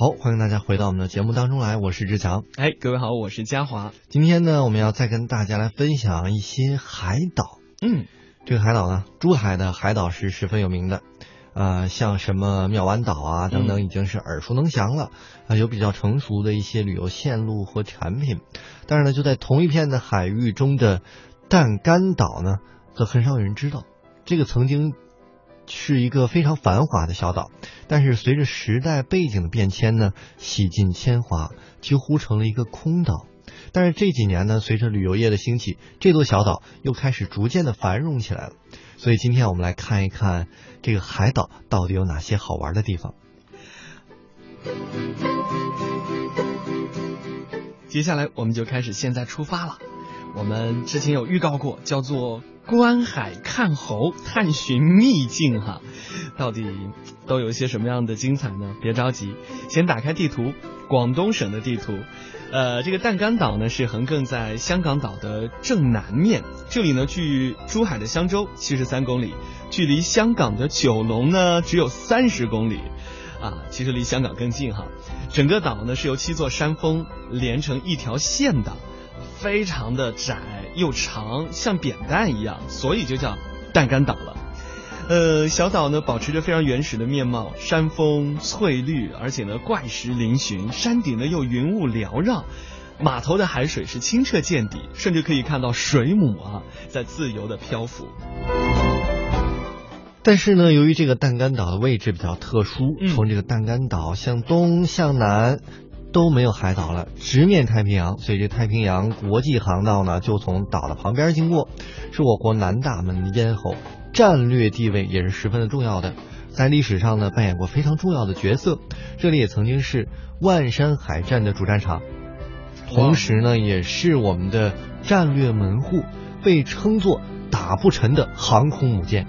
好，欢迎大家回到我们的节目当中来，我是志强。哎，各位好，我是嘉华。今天呢，我们要再跟大家来分享一些海岛。嗯，这个海岛呢，珠海的海岛是十分有名的，呃，像什么妙湾岛啊等等，已经是耳熟能详了。啊，有比较成熟的一些旅游线路和产品。但是呢，就在同一片的海域中的淡干岛呢，则很少有人知道。这个曾经。是一个非常繁华的小岛，但是随着时代背景的变迁呢，洗尽铅华，几乎成了一个空岛。但是这几年呢，随着旅游业的兴起，这座小岛又开始逐渐的繁荣起来了。所以今天我们来看一看这个海岛到底有哪些好玩的地方。接下来我们就开始现在出发了。我们之前有预告过，叫做。观海看猴，探寻秘境哈，到底都有一些什么样的精彩呢？别着急，先打开地图，广东省的地图。呃，这个弹杆岛呢是横亘在香港岛的正南面，这里呢距珠海的香洲七十三公里，距离香港的九龙呢只有三十公里，啊，其实离香港更近哈。整个岛呢是由七座山峰连成一条线的。非常的窄又长，像扁担一样，所以就叫弹杆岛了。呃，小岛呢保持着非常原始的面貌，山峰翠绿，而且呢怪石嶙峋，山顶呢又云雾缭绕，码头的海水是清澈见底，甚至可以看到水母啊在自由的漂浮。但是呢，由于这个弹杆岛的位置比较特殊，从这个弹杆岛向东向南。都没有海岛了，直面太平洋，所以这太平洋国际航道呢就从岛的旁边经过，是我国南大门的咽喉，战略地位也是十分的重要的，在历史上呢扮演过非常重要的角色，这里也曾经是万山海战的主战场，同时呢也是我们的战略门户，被称作打不沉的航空母舰。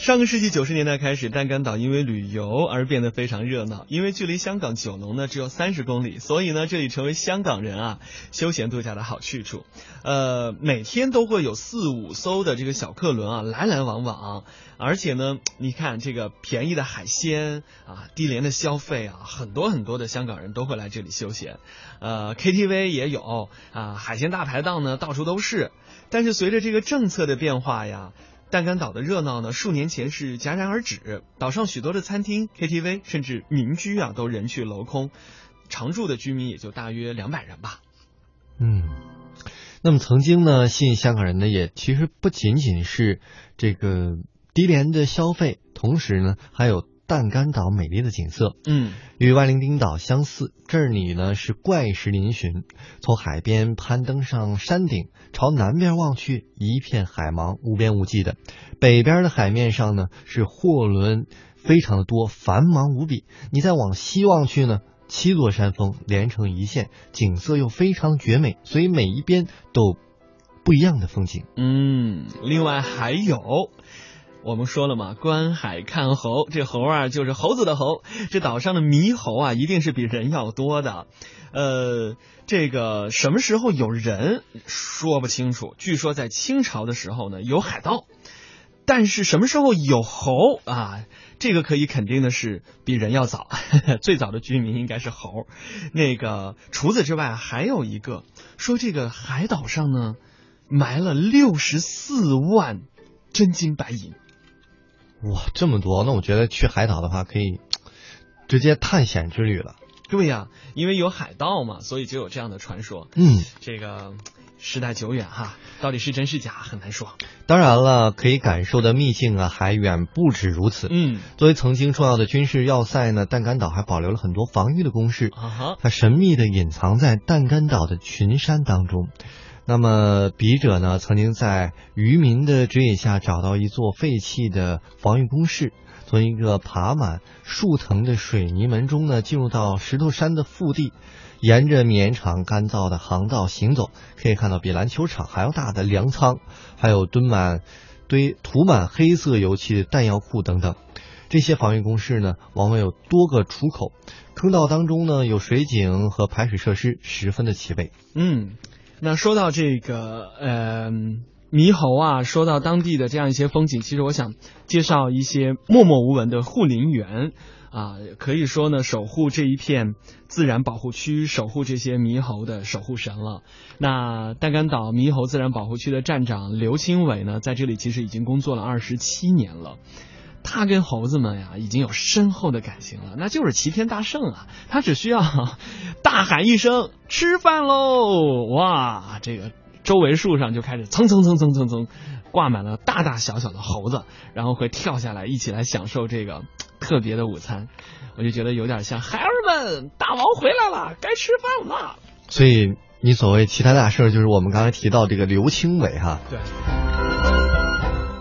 上个世纪九十年代开始，弹杆岛因为旅游而变得非常热闹。因为距离香港九龙呢只有三十公里，所以呢这里成为香港人啊休闲度假的好去处。呃，每天都会有四五艘的这个小客轮啊来来往往，而且呢，你看这个便宜的海鲜啊，低廉的消费啊，很多很多的香港人都会来这里休闲。呃，KTV 也有啊，海鲜大排档呢到处都是。但是随着这个政策的变化呀。弹杆岛的热闹呢，数年前是戛然而止。岛上许多的餐厅、KTV，甚至民居啊，都人去楼空，常住的居民也就大约两百人吧。嗯，那么曾经呢，吸引香港人的也其实不仅仅是这个低廉的消费，同时呢，还有。弹干岛美丽的景色，嗯，与万灵丁岛相似。这里呢是怪石嶙峋，从海边攀登上山顶，朝南边望去，一片海茫，无边无际的。北边的海面上呢是货轮，非常的多，繁忙无比。你再往西望去呢，七座山峰连成一线，景色又非常绝美，所以每一边都不一样的风景。嗯，另外还有。我们说了嘛，观海看猴，这猴啊就是猴子的猴。这岛上的猕猴啊，一定是比人要多的。呃，这个什么时候有人说不清楚。据说在清朝的时候呢，有海盗。但是什么时候有猴啊？这个可以肯定的是比人要早。最早的居民应该是猴。那个除此之外，还有一个说这个海岛上呢，埋了六十四万真金白银。哇，这么多！那我觉得去海岛的话，可以 直接探险之旅了。对呀，因为有海盗嘛，所以就有这样的传说。嗯，这个时代久远哈，到底是真是假很难说。当然了，可以感受的秘境啊，还远不止如此。嗯，作为曾经重要的军事要塞呢，弹杆岛还保留了很多防御的工事。啊哈，它神秘的隐藏在弹杆岛的群山当中。那么，笔者呢曾经在渔民的指引下找到一座废弃的防御工事，从一个爬满树藤的水泥门中呢进入到石头山的腹地，沿着绵长干燥的航道行走，可以看到比篮球场还要大的粮仓，还有堆满堆涂满黑色油漆的弹药库等等。这些防御工事呢，往往有多个出口，坑道当中呢有水井和排水设施，十分的齐备。嗯。那说到这个，呃，猕猴啊，说到当地的这样一些风景，其实我想介绍一些默默无闻的护林员。啊，可以说呢，守护这一片自然保护区，守护这些猕猴的守护神了。那淡干岛猕猴自然保护区的站长刘清伟呢，在这里其实已经工作了二十七年了。他跟猴子们呀，已经有深厚的感情了，那就是齐天大圣啊！他只需要 大喊一声“吃饭喽”，哇，这个周围树上就开始蹭蹭蹭蹭蹭蹭挂满了大大小小的猴子，然后会跳下来一起来享受这个特别的午餐。我就觉得有点像孩儿们，大王回来了，该吃饭了。所以你所谓齐天大圣，就是我们刚才提到这个刘青伟哈。对。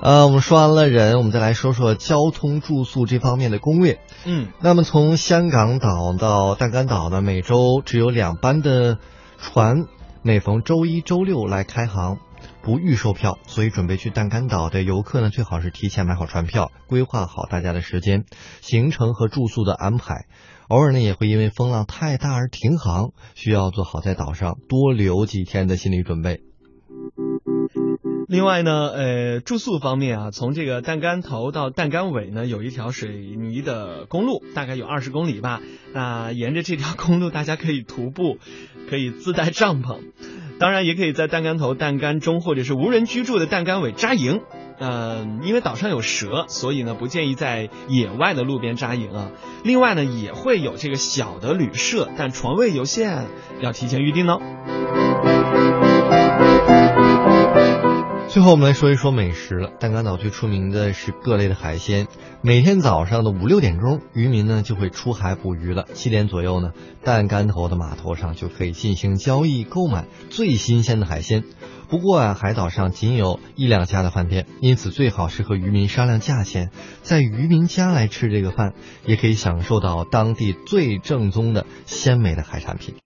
呃，我们说完了人，我们再来说说交通住宿这方面的攻略。嗯，那么从香港岛到淡干岛呢，每周只有两班的船，每逢周一、周六来开航，不预售票。所以准备去淡干岛的游客呢，最好是提前买好船票，规划好大家的时间、行程和住宿的安排。偶尔呢，也会因为风浪太大而停航，需要做好在岛上多留几天的心理准备。另外呢，呃，住宿方面啊，从这个弹杆头到弹杆尾呢，有一条水泥的公路，大概有二十公里吧。那沿着这条公路，大家可以徒步，可以自带帐篷，当然也可以在弹杆头、弹杆中或者是无人居住的弹杆尾扎营。嗯，因为岛上有蛇，所以呢不建议在野外的路边扎营啊。另外呢，也会有这个小的旅社，但床位有限，要提前预定哦。最后我们来说一说美食了。淡干岛最出名的是各类的海鲜。每天早上的五六点钟，渔民呢就会出海捕鱼了。七点左右呢，淡干头的码头上就可以进行交易购买最新鲜的海鲜。不过啊，海岛上仅有一两家的饭店，因此最好是和渔民商量价钱，在渔民家来吃这个饭，也可以享受到当地最正宗的鲜美的海产品。